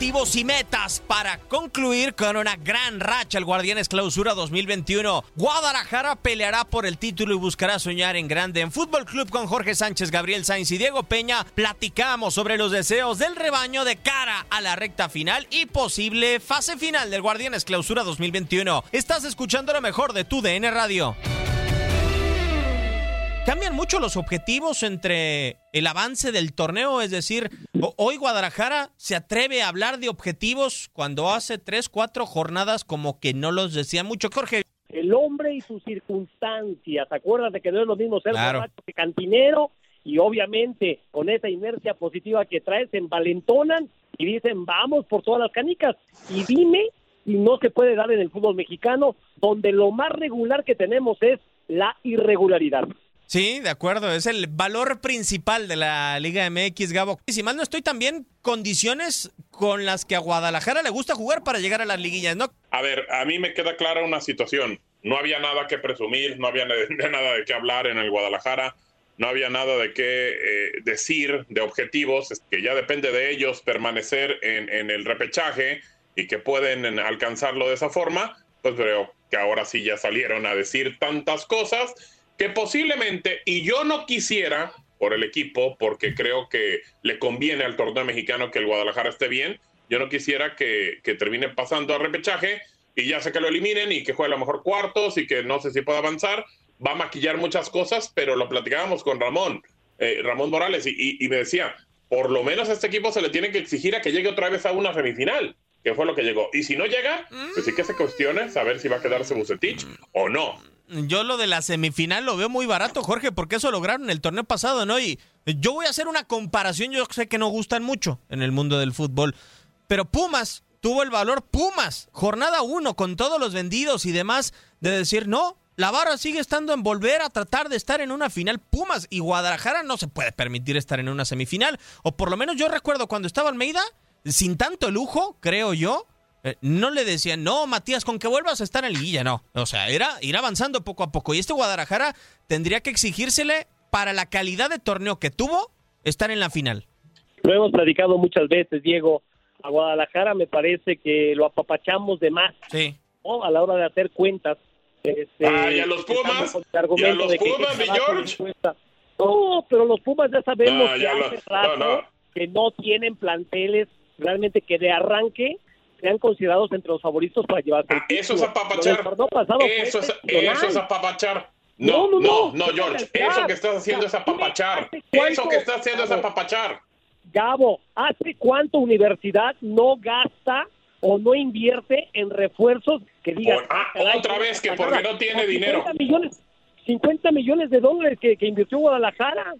Objetivos y metas para concluir con una gran racha el Guardianes Clausura 2021. Guadalajara peleará por el título y buscará soñar en grande. En Fútbol Club con Jorge Sánchez, Gabriel Sainz y Diego Peña platicamos sobre los deseos del rebaño de cara a la recta final y posible fase final del Guardianes Clausura 2021. Estás escuchando lo mejor de tu DN Radio. Cambian mucho los objetivos entre el avance del torneo, es decir, hoy Guadalajara se atreve a hablar de objetivos cuando hace tres, cuatro jornadas como que no los decía mucho, Jorge. El hombre y sus circunstancias, acuérdate que no es lo mismo ser claro. que cantinero y obviamente con esa inercia positiva que traes se envalentonan y dicen vamos por todas las canicas y dime si no se puede dar en el fútbol mexicano donde lo más regular que tenemos es la irregularidad. Sí, de acuerdo, es el valor principal de la Liga MX, Gabo. Y si mal no estoy, también condiciones con las que a Guadalajara le gusta jugar para llegar a las liguillas, ¿no? A ver, a mí me queda clara una situación. No había nada que presumir, no había nada de qué hablar en el Guadalajara, no había nada de qué eh, decir de objetivos, que ya depende de ellos permanecer en, en el repechaje y que pueden alcanzarlo de esa forma, pues creo que ahora sí ya salieron a decir tantas cosas que posiblemente, y yo no quisiera por el equipo, porque creo que le conviene al torneo mexicano que el Guadalajara esté bien, yo no quisiera que, que termine pasando a repechaje y ya sé que lo eliminen y que juegue a lo mejor cuartos y que no sé si pueda avanzar, va a maquillar muchas cosas, pero lo platicábamos con Ramón, eh, Ramón Morales, y, y, me decía, por lo menos a este equipo se le tiene que exigir a que llegue otra vez a una semifinal, que fue lo que llegó. Y si no llega, pues sí que se cuestione saber si va a quedarse Bucetich o no yo lo de la semifinal lo veo muy barato, Jorge, porque eso lograron el torneo pasado, ¿no? Y yo voy a hacer una comparación, yo sé que no gustan mucho en el mundo del fútbol, pero Pumas tuvo el valor Pumas, jornada uno, con todos los vendidos y demás, de decir, no, la barra sigue estando en volver a tratar de estar en una final Pumas y Guadalajara no se puede permitir estar en una semifinal, o por lo menos yo recuerdo cuando estaba Almeida, sin tanto lujo, creo yo, eh, no le decían, no, Matías, con que vuelvas a estar en liguilla, no. O sea, era ir avanzando poco a poco. Y este Guadalajara tendría que exigírsele, para la calidad de torneo que tuvo, estar en la final. Lo hemos platicado muchas veces, Diego. A Guadalajara me parece que lo apapachamos de más. Sí. A la hora de hacer cuentas. Este, ah, y a los Pumas. Y a los Pumas, mi George. No, pero los Pumas ya sabemos que hace rato que no tienen planteles realmente que de arranque sean considerados entre los favoritos para llevarse ah, Eso es apapachar. eso, es, eso es apapachar. No, no, no, George. Eso que estás haciendo es apapachar. Eso que estás haciendo es apapachar. Gabo, ¿hace cuánto universidad no gasta o no invierte en refuerzos que digan... ah, otra vez que porque no tiene dinero. 50 millones, 50 millones de dólares que, que invirtió Guadalajara.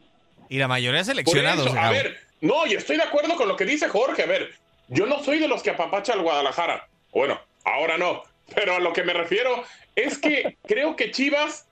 Y la mayoría seleccionados. Eso, a ver, no, y estoy de acuerdo con lo que dice Jorge. A ver, yo no soy de los que apapacha al Guadalajara. Bueno, ahora no. Pero a lo que me refiero es que creo que Chivas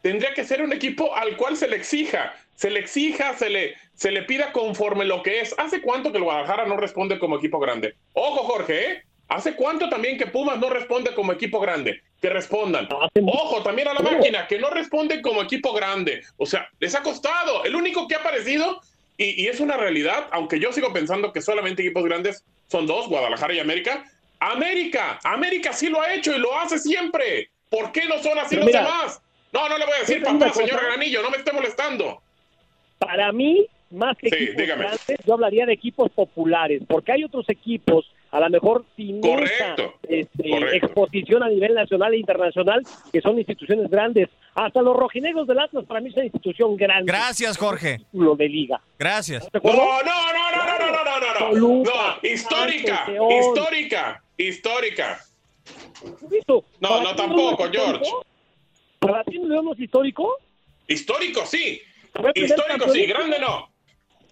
tendría que ser un equipo al cual se le exija, se le exija, se le, se le pida conforme lo que es. ¿Hace cuánto que el Guadalajara no responde como equipo grande? Ojo, Jorge, ¿eh? ¿Hace cuánto también que Pumas no responde como equipo grande? Que respondan. Ojo, también a la máquina, que no responde como equipo grande. O sea, les ha costado. El único que ha aparecido, y, y es una realidad, aunque yo sigo pensando que solamente equipos grandes son dos, Guadalajara y América. América, América sí lo ha hecho y lo hace siempre. ¿Por qué no son así los demás? No, no le voy a decir papá, señor Granillo, no me esté molestando. Para mí, más que equipos grandes, yo hablaría de equipos populares, porque hay otros equipos, a lo mejor sin correcto, este, exposición a nivel nacional e internacional, que son instituciones grandes. Hasta los rojinegros del Atlas para mí es una institución grande. Gracias, Jorge. Lo de liga. Gracias. No, no, no, no, no, no, no, no, no. no, histórica, histórica, histórica. No, no, tampoco, George. ¿Para ti no es histórico? Histórico, sí. Histórico, sí. Grande, no.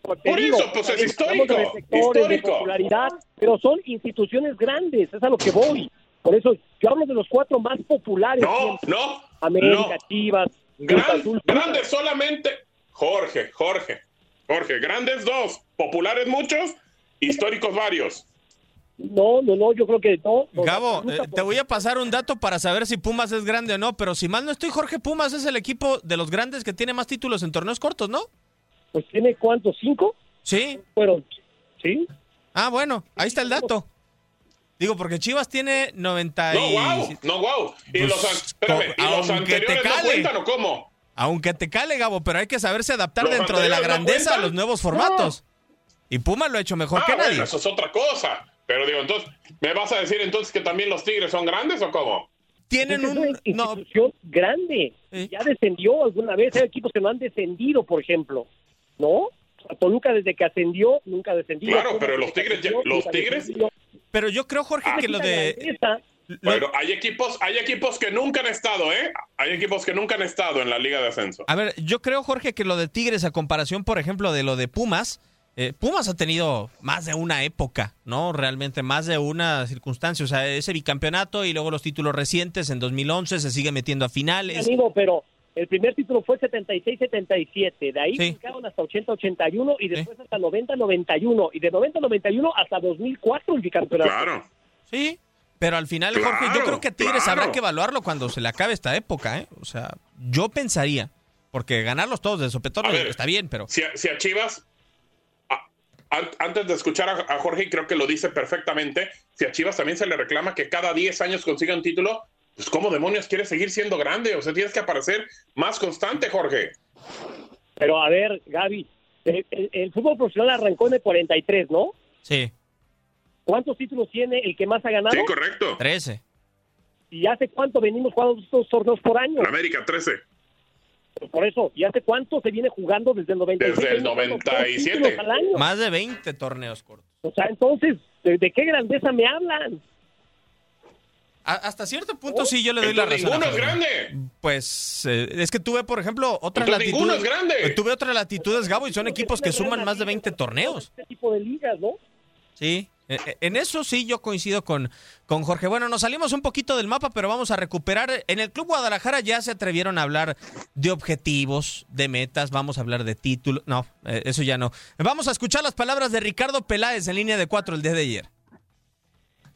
Por eso, pues es histórico. histórico. popularidad, pero son instituciones grandes, es a lo que voy. Por eso yo hablo de los cuatro más populares. No, no. América, Chivas, Grandes solamente. Jorge, Jorge, Jorge. Grandes dos, populares muchos, históricos varios. No, no, no, yo creo que no. Gabo, eh, te voy a pasar un dato para saber si Pumas es grande o no, pero si mal no estoy, Jorge Pumas es el equipo de los grandes que tiene más títulos en torneos cortos, ¿no? Pues tiene cuántos, cinco? Sí. Fueron, sí. Ah, bueno, ahí está el dato. Digo, porque Chivas tiene 90 No, wow, no, wow. Y los, espérame, ¿y los anteriores no cuentan o cómo? Aunque te cale, Gabo, pero hay que saberse adaptar dentro de la grandeza a los nuevos formatos. Y Pumas lo ha hecho mejor ah, que bueno, nadie. Eso es otra cosa. Pero digo, entonces, ¿me vas a decir entonces que también los Tigres son grandes o cómo? Tienen Es un... una institución grande. Ya descendió alguna vez. Hay equipos que no han descendido, por ejemplo. ¿No? A Toluca desde que ascendió, nunca ha descendido. Claro, pero los Tigres, los Tigres, Pero yo creo, Jorge, que lo de... bueno, hay equipos, hay equipos que nunca han estado, ¿eh? Hay equipos que nunca han estado en la Liga de Ascenso. A ver, yo creo, Jorge, que lo de Tigres, a comparación, por ejemplo, de lo de Pumas, eh, Pumas ha tenido más de una época, ¿no? Realmente más de una circunstancia. O sea, ese bicampeonato y luego los títulos recientes en 2011 se sigue metiendo a finales. Amigo, pero el primer título fue 76-77. De ahí brincaron hasta 80-81 y después hasta 90-91. Y de 90-91 hasta 2004 el bicampeonato. Claro. Sí, pero al final, Jorge, yo Claro, creo que a Tigres claro. habrá que evaluarlo cuando se le acabe esta época, ¿eh? O sea, yo pensaría, porque ganarlos todos de sopetón A ver, está bien, pero... Si a, si a Chivas, a- an- antes de escuchar a, a Jorge, y creo que lo dice perfectamente, si a Chivas también se le reclama que cada 10 años consiga un título, pues ¿cómo demonios quiere seguir siendo grande? O sea, tienes que aparecer más constante, Jorge. Pero a ver, Gaby, el, el- el fútbol profesional arrancó en el 43, ¿no? Sí. ¿Cuántos títulos tiene el que más ha ganado? Sí, correcto. 13. ¿Y hace cuánto venimos jugando estos torneos por año? América 13. Por eso, ¿y hace cuánto se viene jugando desde el 96? Desde el Venimos jugando dos 97. títulos al año. Más de 20 torneos cortos. O sea, entonces, ¿de, de qué grandeza me hablan? A- hasta cierto punto sí yo le doy la razón. ninguno es grande. Pues eh, es que tuve, por ejemplo, otras Entonces, ninguno latitudes. es grande. Tuve otras latitudes, Gabo, y son equipos que suman más de 20 torneos. Este tipo de ligas, ¿no? Sí, eh, eh, en eso sí yo coincido con, con Jorge. Bueno, nos salimos un poquito del mapa, pero vamos a recuperar. En el Club Guadalajara ya se atrevieron a hablar de objetivos, de metas, vamos a hablar de títulos. No, eh, eso ya no. Vamos a escuchar las palabras de Ricardo Peláez en línea de cuatro el día de ayer.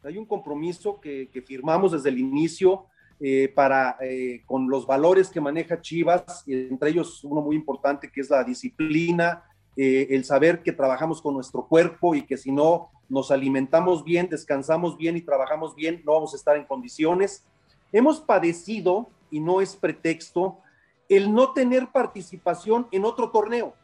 Hay un compromiso que, que firmamos desde el inicio eh, para eh, con los valores que maneja Chivas, entre ellos uno muy importante que es la disciplina, eh, el saber que trabajamos con nuestro cuerpo y que si no nos alimentamos bien, descansamos bien y trabajamos bien, no vamos a estar en condiciones. Hemos padecido, y no es pretexto, el no tener participación en otro torneo.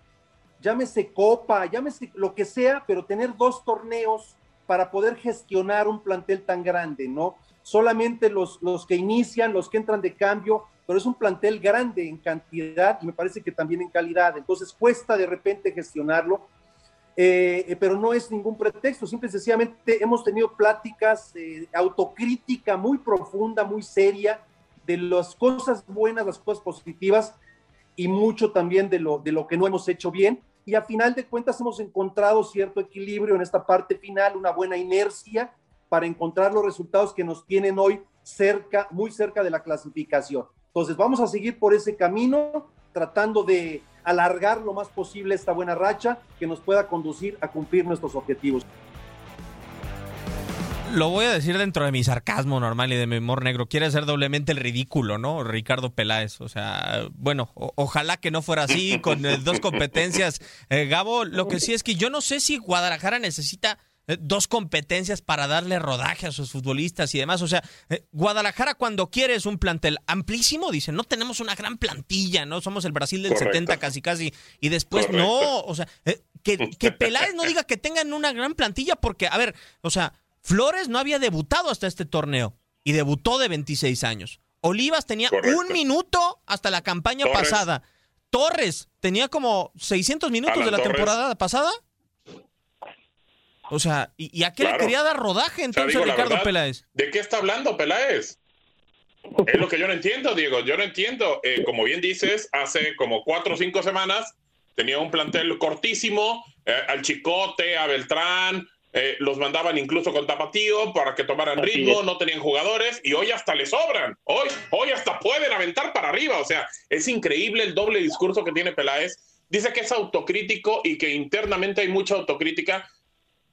Llámese Copa, llámese lo que sea, pero tener dos torneos para poder gestionar un plantel tan grande, ¿no? Solamente los, los que inician, los que entran de cambio, pero es un plantel grande en cantidad y me parece que también en calidad. Entonces cuesta de repente gestionarlo, eh, pero no es ningún pretexto. Simple y sencillamente hemos tenido pláticas, eh, autocrítica muy profunda, muy seria, de las cosas buenas, las cosas positivas y mucho también de lo, de lo que no hemos hecho bien. Y a final de cuentas hemos encontrado cierto equilibrio en esta parte final, una buena inercia para encontrar los resultados que nos tienen hoy cerca, muy cerca de la clasificación. Entonces vamos a seguir por ese camino, tratando de alargar lo más posible esta buena racha que nos pueda conducir a cumplir nuestros objetivos. Lo voy a decir dentro de mi sarcasmo normal y de mi humor negro. Quiere ser doblemente el ridículo, ¿no? Ricardo Peláez. O sea, bueno, ojalá que no fuera así con eh, dos competencias. Eh, Gabo, lo que sí es que yo no sé si Guadalajara necesita eh, dos competencias para darle rodaje a sus futbolistas y demás. O sea, eh, Guadalajara cuando quiere es un plantel amplísimo, dice, no tenemos una gran plantilla, no somos el Brasil del 70 casi casi, y después no, o sea, eh, que, que Peláez no diga que tengan una gran plantilla porque, a ver, o sea, Flores no había debutado hasta este torneo y debutó de 26 años. Olivas tenía un minuto hasta la campaña pasada. Torres tenía como 600 minutos de la temporada pasada o sea, ¿y, a qué le quería dar rodaje entonces Ricardo Peláez? ¿De qué está hablando Peláez? Es lo que yo no entiendo, Diego. Yo no entiendo. Eh, como bien dices, hace como cuatro o cinco semanas tenía un plantel cortísimo, eh, al Chicote, a Beltrán, eh, los mandaban incluso con tapatío para que tomaran ritmo, no tenían jugadores y hoy hasta les sobran. Hoy, hoy hasta pueden aventar para arriba. O sea, es increíble el doble discurso que tiene Peláez. Dice que es autocrítico y que internamente hay mucha autocrítica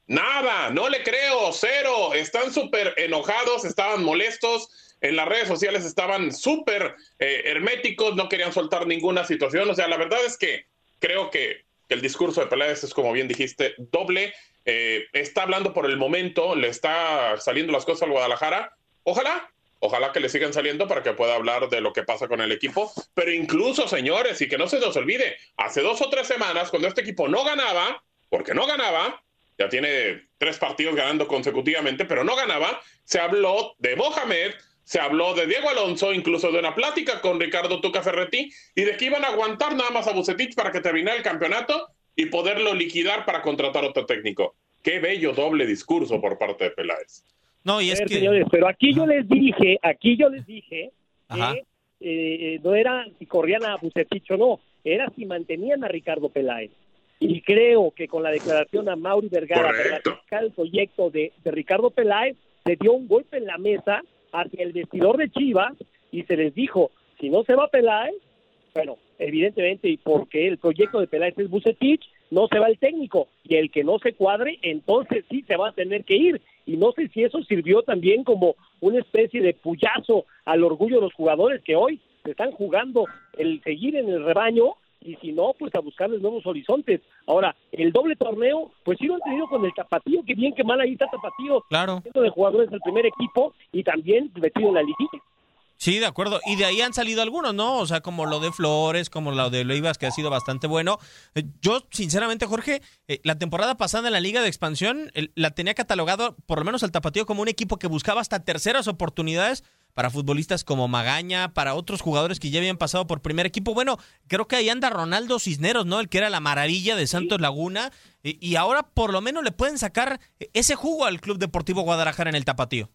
Nada, no le creo, cero. Están súper enojados, estaban molestos. En las redes sociales estaban súper eh, herméticos, no querían soltar ninguna situación. O sea, la verdad es que creo que el discurso de Peláez es, como bien dijiste, doble. Eh, está hablando por el momento, le está saliendo las cosas al Guadalajara. Ojalá, ojalá que le sigan saliendo para que pueda hablar de lo que pasa con el equipo. Pero incluso, señores, y que no se nos olvide, hace dos o tres semanas, cuando este equipo no ganaba, porque no ganaba, ya tiene tres partidos ganando consecutivamente, pero no ganaba. Se habló de Mohamed, se habló de Diego Alonso, incluso de una plática con Ricardo Tuca Ferretti, y de que iban a aguantar nada más a Bucetich para que terminara el campeonato y poderlo liquidar para contratar otro técnico. Qué bello doble discurso por parte de Peláez. No, y es que... Señores, pero aquí yo les dije, aquí yo les dije que eh, no era si corrían a Bucetich o no, era si mantenían a Ricardo Peláez. Y creo que con la declaración a Mauri Vergara para el proyecto de, Ricardo Peláez, se dio un golpe en la mesa hacia el vestidor de Chivas y se les dijo, si no se va Peláez, bueno, evidentemente, y porque el proyecto de Peláez es Bucetich, no se va el técnico, y el que no se cuadre, entonces sí se va a tener que ir. Y no sé si eso sirvió también como una especie de puyazo al orgullo de los jugadores que hoy se están jugando el seguir en el rebaño y si no, pues a buscarles nuevos horizontes. Ahora, el doble torneo, pues sí lo han tenido con el Tapatío, que bien que mal ahí está Tapatío, claro. de jugadores del primer equipo y también metido en la liguilla. Sí, de acuerdo. Y de ahí han salido algunos, ¿no? O sea, como lo de Flores, como lo de Leivas, que ha sido bastante bueno. Eh, yo, sinceramente, Jorge, eh, la temporada pasada en la Liga de Expansión la tenía catalogado, por lo menos el Tapatío, como un equipo que buscaba hasta terceras oportunidades para futbolistas como Magaña, para otros jugadores que ya habían pasado por primer equipo. Bueno, creo que ahí anda Ronaldo Cisneros, ¿no? El que era la maravilla de Santos Laguna. Y, ahora por lo menos le pueden sacar ese jugo al Club Deportivo Guadalajara en el Tapatío.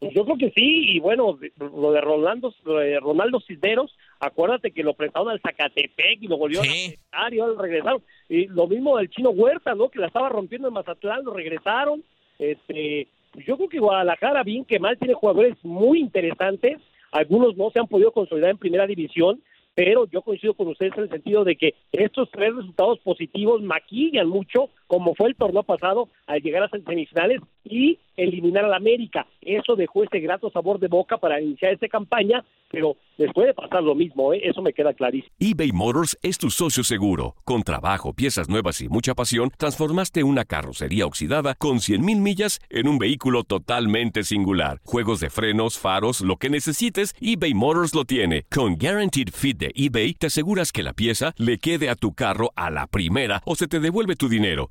Yo creo que sí, y bueno, lo de Ronaldo, Ronaldo Cisneros, acuérdate que lo prestaron al Zacatepec y lo volvieron a prestar y ahora regresaron. Y lo mismo del Chino Huerta, ¿no? Que la estaba rompiendo en Mazatlán, lo regresaron. Este, yo creo que Guadalajara, bien que mal, tiene jugadores muy interesantes. Algunos no se han podido consolidar en primera división, pero yo coincido con ustedes en el sentido de que estos tres resultados positivos maquillan mucho, como fue el torneo pasado, al llegar a semifinales y eliminar al América. Eso dejó ese grato sabor de boca para iniciar esta campaña, pero les puede pasar lo mismo, ¿eh? eso me queda clarísimo. eBay Motors es tu socio seguro. Con trabajo, piezas nuevas y mucha pasión, transformaste una carrocería oxidada con 100.000 millas en un vehículo totalmente singular. Juegos de frenos, faros, lo que necesites, eBay Motors lo tiene. Con Guaranteed Fit de eBay, te aseguras que la pieza le quede a tu carro a la primera o se te devuelve tu dinero.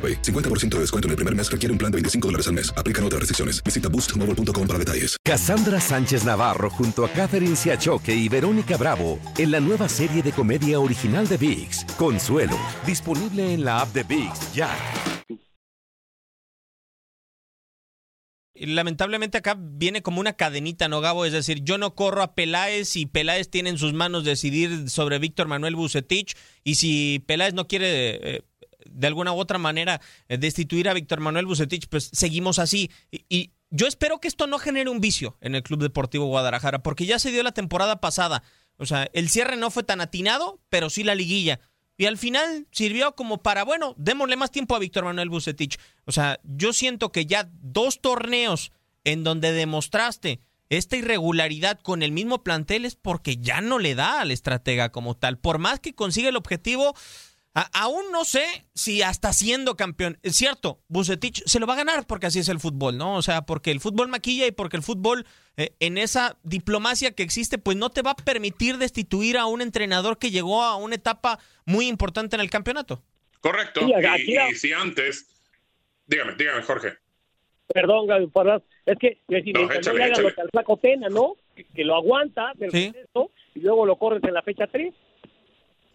AroPay. 50% de descuento en el primer mes requiere un plan de 25 dólares al mes. Aplican otras restricciones. Visita boostmobile.com para detalles. Cassandra Sánchez Navarro junto a Catherine Siachoque y Verónica Bravo en la nueva serie de comedia original de VIX, Consuelo, disponible en la app de VIX ya. Lamentablemente acá viene como una cadenita, ¿no, Gabo? Es decir, yo no corro a Peláez y Peláez tiene en sus manos decidir sobre Víctor Manuel Bucetich y si Peláez no quiere eh, de alguna u otra manera eh, destituir a Víctor Manuel Bucetich, pues seguimos así. Y, yo espero que esto no genere un vicio en el Club Deportivo Guadalajara, porque ya se dio la temporada pasada. O sea, el cierre no fue tan atinado, pero sí la liguilla. Y al final sirvió como para, bueno, démosle más tiempo a Víctor Manuel Bucetich. O sea, yo siento que ya dos torneos en donde demostraste esta irregularidad con el mismo plantel es porque ya no le da al estratega como tal. Por más que consiga el objetivo, a aún no sé si hasta siendo campeón, es cierto, Bucetich se lo va a ganar porque así es el fútbol, ¿no? O sea, porque el fútbol maquilla y porque el fútbol eh, en esa diplomacia que existe, pues no te va a permitir destituir a un entrenador que llegó a una etapa muy importante en el campeonato. Correcto. Y, y, si antes, dígame, dígame, Jorge. Perdón, Gaby, es que si no, échale, no hagan lo que al flaco Tena, ¿no? Que, que lo aguanta del ¿Sí? y luego lo corres en la fecha 3.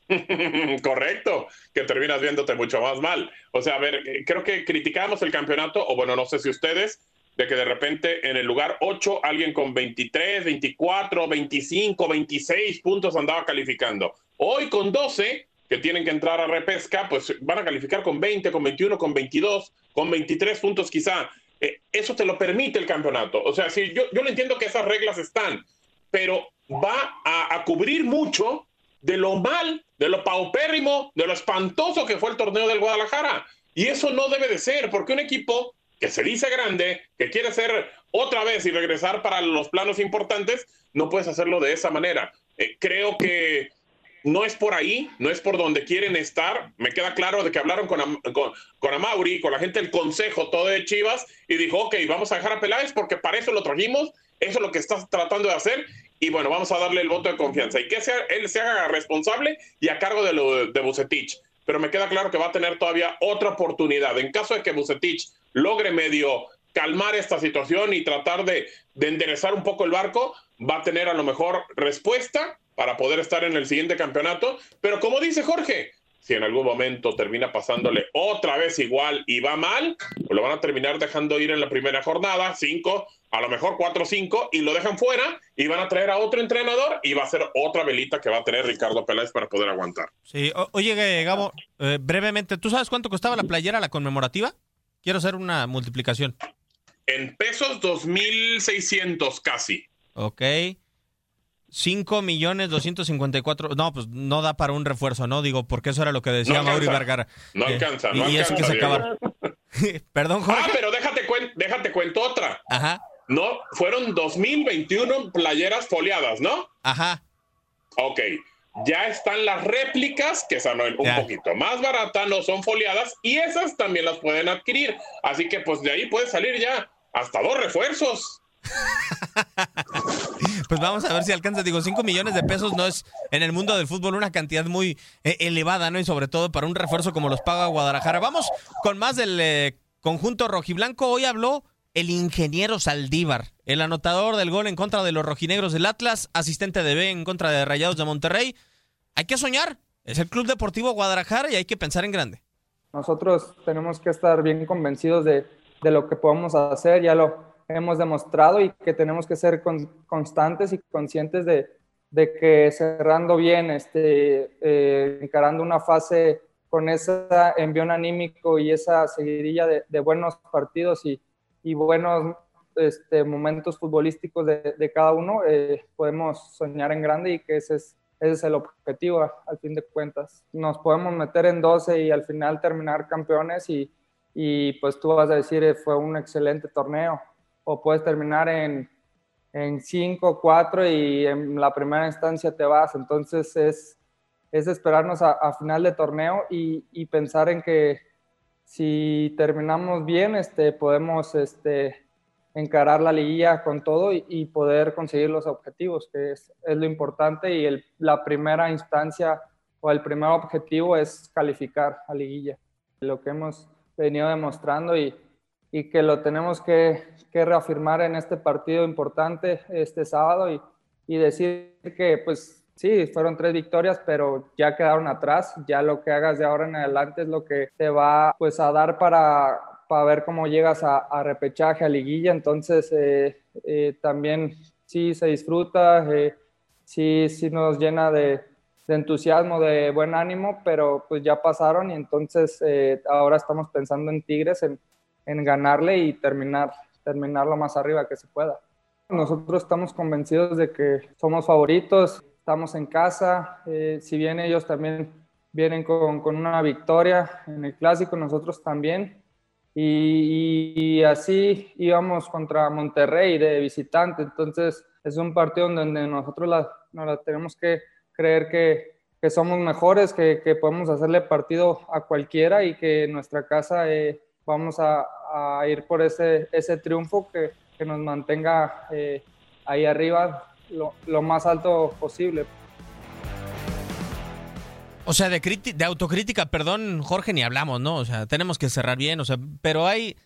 Correcto, que terminas viéndote mucho más mal. O sea, a ver, eh, creo que criticamos el campeonato, o bueno, no sé si ustedes, de que de repente en el lugar 8 alguien con 23, 24, 25, 26 puntos andaba calificando. Hoy con 12, que tienen que entrar a repesca, pues van a calificar con 20, con 21, con 22, con 23 puntos quizá. Eh, eso te lo permite el campeonato. O sea, sí, yo, yo lo entiendo que esas reglas están, pero va a, a cubrir mucho de lo mal, de lo paupérrimo, de lo espantoso que fue el torneo del Guadalajara. Y eso no debe de ser, porque un equipo que se dice grande, que quiere ser otra vez y regresar para los planos importantes, no puedes hacerlo de esa manera. Eh, creo que no es por ahí, no es por donde quieren estar. Me queda claro de que hablaron con, con, con Amauri, con la gente del consejo, todo de Chivas, y dijo, ok, vamos a dejar a Peláez porque para eso lo trajimos, eso es lo que estás tratando de hacer, y bueno, vamos a darle el voto de confianza y que sea, él se haga responsable y a cargo de lo Bucetich. Pero me queda claro que va a tener todavía otra oportunidad. En caso de que Bucetich logre medio calmar esta situación y tratar de enderezar un poco el barco, va a tener a lo mejor respuesta para poder estar en el siguiente campeonato. Pero como dice Jorge, si en algún momento termina pasándole otra vez igual y va mal, pues lo van a terminar dejando ir en la primera jornada, cinco, a lo mejor cuatro o cinco, y lo dejan fuera y van a traer a otro entrenador y va a ser otra velita que va a tener Ricardo Peláez para poder aguantar. Sí, o oye Gabo, eh, brevemente, ¿tú sabes cuánto costaba la playera la conmemorativa? Quiero hacer una multiplicación. En pesos, 2.600 casi. Ok. 5 millones 254. No, pues no da para un refuerzo, ¿no? Digo, porque eso era lo que decía no Mauri Vergara. No alcanza, y, no y eso alcanza, que se acaba. Perdón, Jorge. Ah, pero déjate, cuen- déjate cuento otra. Ajá, No, fueron 2021 playeras foliadas, ¿no? ajá. Ok. Ya están las réplicas, que son un Ya. poquito más baratas, no son foliadas, y esas también las pueden adquirir. Así que pues de ahí puede salir ya hasta dos refuerzos. Pues vamos a ver si alcanza. Digo, 5 millones de pesos no es en el mundo del fútbol una cantidad muy eh, elevada, ¿no? Y sobre todo para un refuerzo como los paga Guadalajara. Vamos con más del eh, conjunto rojiblanco. Hoy habló el ingeniero Saldívar, el anotador del gol en contra de los rojinegros del Atlas, asistente de B en contra de Rayados de Monterrey. Hay que soñar, es el Club Deportivo Guadalajara y hay que pensar en grande. Nosotros tenemos que estar bien convencidos de, de lo que podemos hacer, ya lo hemos demostrado y que tenemos que ser constantes y conscientes de, de que cerrando bien, este, eh, encarando una fase con ese envión anímico y esa seguidilla de, de buenos partidos y, y buenos este, momentos futbolísticos de, cada uno, eh, podemos soñar en grande y que ese es, ese es el objetivo al fin de cuentas. Nos podemos meter en 12 y al final terminar campeones y, y pues tú vas a decir eh, fue un excelente torneo o puedes terminar en, en 5, 4 y en la primera instancia te vas. Entonces es, es esperarnos a, a final de torneo y, y pensar en que si terminamos bien, este, podemos este, encarar la liguilla con todo y, poder conseguir los objetivos, que es, lo importante y el, la primera instancia o el primer objetivo es calificar a liguilla. Lo que hemos venido demostrando y, y que lo tenemos que, que, reafirmar en este partido importante este sábado y, y decir que pues Sí, fueron tres victorias, pero ya quedaron atrás. Ya lo que hagas de ahora en adelante es lo que te va pues a dar para, para ver cómo llegas a, repechaje, a liguilla. Entonces, eh, eh, también sí se disfruta, eh, sí, sí nos llena de, entusiasmo, de buen ánimo, pero pues ya pasaron y entonces ahora estamos pensando en Tigres, en, en ganarle y terminar, terminar lo más arriba que se pueda. Nosotros estamos convencidos de que somos favoritos, estamos en casa, eh, si bien ellos también vienen con, con, una victoria en el clásico, nosotros también. Y, así íbamos contra Monterrey de visitante, entonces es un partido donde nosotros la, la tenemos que creer que, que somos mejores, que, que, podemos hacerle partido a cualquiera y que nuestra casa eh, vamos a, a, ir por ese, ese triunfo que, que nos mantenga eh, ahí arriba lo, más alto posible. O sea, de, de autocrítica, perdón, Jorge, ni hablamos, ¿no? O sea, tenemos que cerrar bien, o sea, pero hay...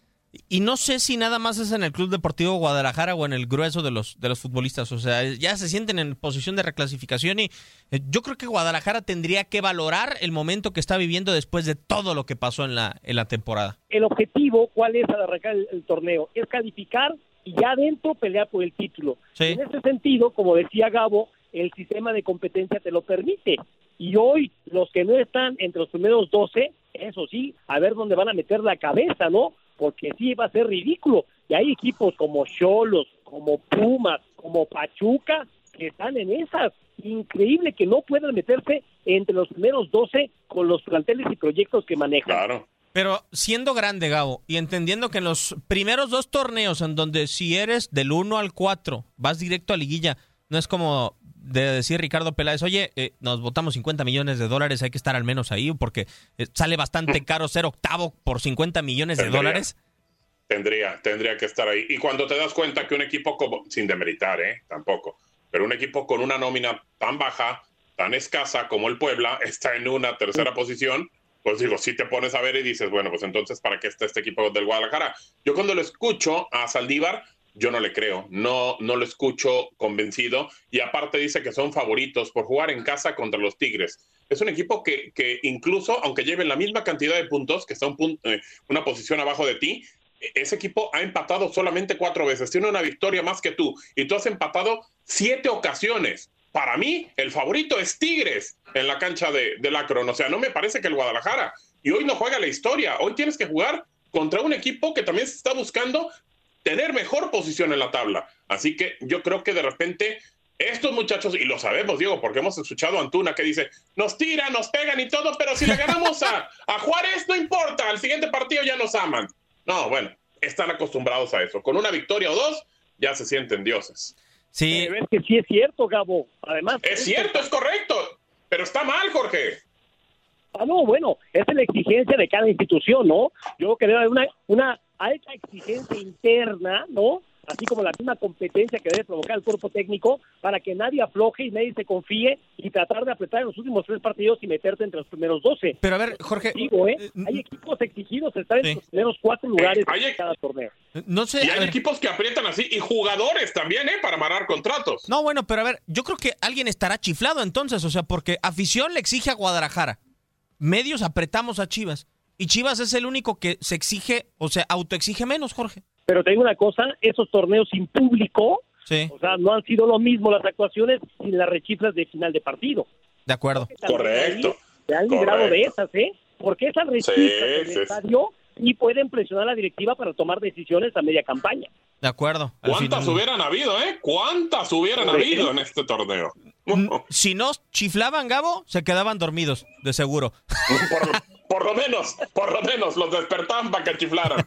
Y no sé si nada más es en el Club Deportivo Guadalajara o en el grueso de los, de los futbolistas. O sea, ya se sienten en posición de reclasificación y eh, yo creo que Guadalajara tendría que valorar el momento que está viviendo después de todo lo que pasó en la, en la temporada. El objetivo, ¿cuál es al arrancar el torneo? Es calificar y ya adentro pelear por el título. En ese sentido, como decía Gabo, el sistema de competencia te lo permite. Y hoy, los que no están entre los primeros 12, eso sí, a ver dónde van a meter la cabeza, ¿no? Porque sí va a ser ridículo. Y hay equipos como Cholos, como Pumas, como Pachuca, que están en esas. Increíble que no puedan meterse entre los primeros 12 con los planteles y proyectos que manejan. Claro. Pero siendo grande, Gabo, y entendiendo que en los primeros dos torneos, en donde si eres del 1 al 4, vas directo a liguilla, no es como de decir Ricardo Peláez, oye, eh, nos votamos 50 millones de dólares, hay que estar al menos ahí, porque eh, sale bastante caro ser octavo por 50 millones de dólares. Tendría, tendría que estar ahí. Y cuando te das cuenta que un equipo como, sin demeritar, ¿eh? Tampoco, pero un equipo con una nómina tan baja, tan escasa como el Puebla, está en una tercera posición, pues digo, si te pones a ver y dices, bueno, pues entonces, ¿para qué está este equipo del Guadalajara? Yo cuando lo escucho a Saldívar, yo no le creo, no, no lo escucho convencido y aparte dice que son favoritos por jugar en casa contra los Tigres. Es un equipo que, que incluso, aunque lleven la misma cantidad de puntos, que está eh, una posición abajo de ti, ese equipo ha empatado solamente cuatro veces, tiene una victoria más que tú y tú has empatado siete ocasiones para mí, el favorito es Tigres en la cancha de, de Lacron. O sea, no me parece que el Guadalajara. Y hoy no juega la historia. Hoy tienes que jugar contra un equipo que también se está buscando tener mejor posición en la tabla. Así que yo creo que de repente estos muchachos, y lo sabemos, Diego, porque hemos escuchado a Antuna que dice, nos tiran, nos pegan y todo, pero si le ganamos a, a Juárez, no importa, al siguiente partido ya nos aman. No, bueno, están acostumbrados a eso. Con una victoria o dos, ya se sienten dioses. Sí. Es que sí es cierto, Gabo. Además. Es cierto, es correcto. Pero está mal, Jorge. Ah, no, bueno, esa es la exigencia de cada institución, ¿no? Yo creo que debe haber una, una alta exigencia interna, ¿no? así como la misma competencia que debe provocar el cuerpo técnico para que nadie afloje y nadie se confíe y tratar de apretar en los últimos tres partidos y meterte entre los primeros doce. Pero a ver, Jorge. Digo, ¿eh? eh hay equipos exigidos a estar en los primeros cuatro lugares en cada torneo. No sé. Y hay equipos que aprietan así y jugadores también, ¿eh? Para amarrar contratos. No, bueno, pero a ver, yo creo que alguien estará chiflado entonces, o sea, porque afición le exige a Guadalajara. Medios apretamos a Chivas. Y Chivas es el único que se exige, o sea, autoexige menos, Jorge. Pero te digo una cosa, esos torneos sin público, o sea, no han sido lo mismo las actuaciones sin las rechiflas de final de partido. De acuerdo. Correcto. Se han librado de esas, ¿eh? Porque esas rechiflas sí, del estadio y pueden presionar a la directiva para tomar decisiones a media campaña. De acuerdo. ¿Cuántas hubieran habido, eh? ¿Cuántas hubieran habido en este torneo? Si no chiflaban, Gabo, se quedaban dormidos, de seguro. Por lo menos, por lo menos, los despertaban para que chiflaran.